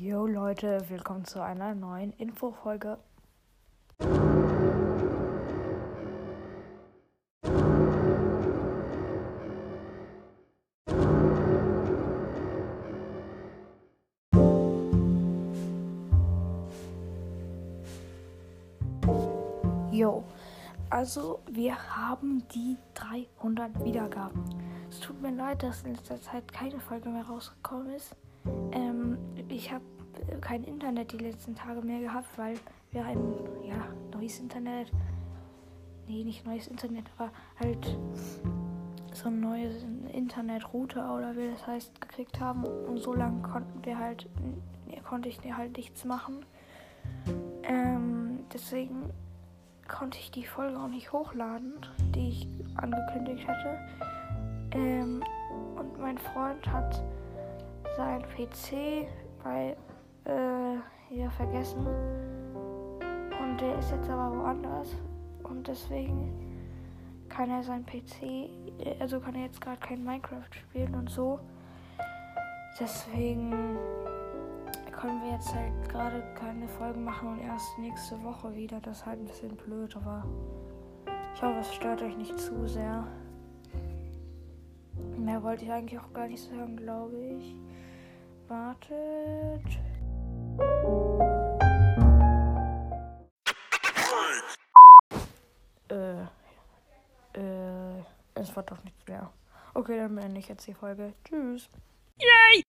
Jo Leute, willkommen zu einer neuen Infofolge. Jo, also wir haben die 300 Wiedergaben. Es tut mir leid, dass in letzter Zeit keine Folge mehr rausgekommen ist. Ähm, ich habe kein Internet die letzten Tage mehr gehabt, weil wir ein ja, neues Internet, nee, nicht neues Internet, aber halt so ein neues Internetrouter oder wie das heißt gekriegt haben und so lange konnten wir halt, konnte ich halt nichts machen. Ähm, deswegen konnte ich die Folge auch nicht hochladen, die ich angekündigt hatte. Ähm, und mein Freund hat sein PC bei äh, hier vergessen. Und der ist jetzt aber woanders. Und deswegen kann er sein PC, also kann er jetzt gerade kein Minecraft spielen und so. Deswegen können wir jetzt halt gerade keine Folgen machen und erst nächste Woche wieder. Das ist halt ein bisschen blöd, aber ich hoffe, es stört euch nicht zu sehr. Mehr wollte ich eigentlich auch gar nicht sagen, glaube ich. Wartet. Äh, äh, es war doch nichts mehr. Okay, dann beende ich jetzt die Folge. Tschüss. Yay!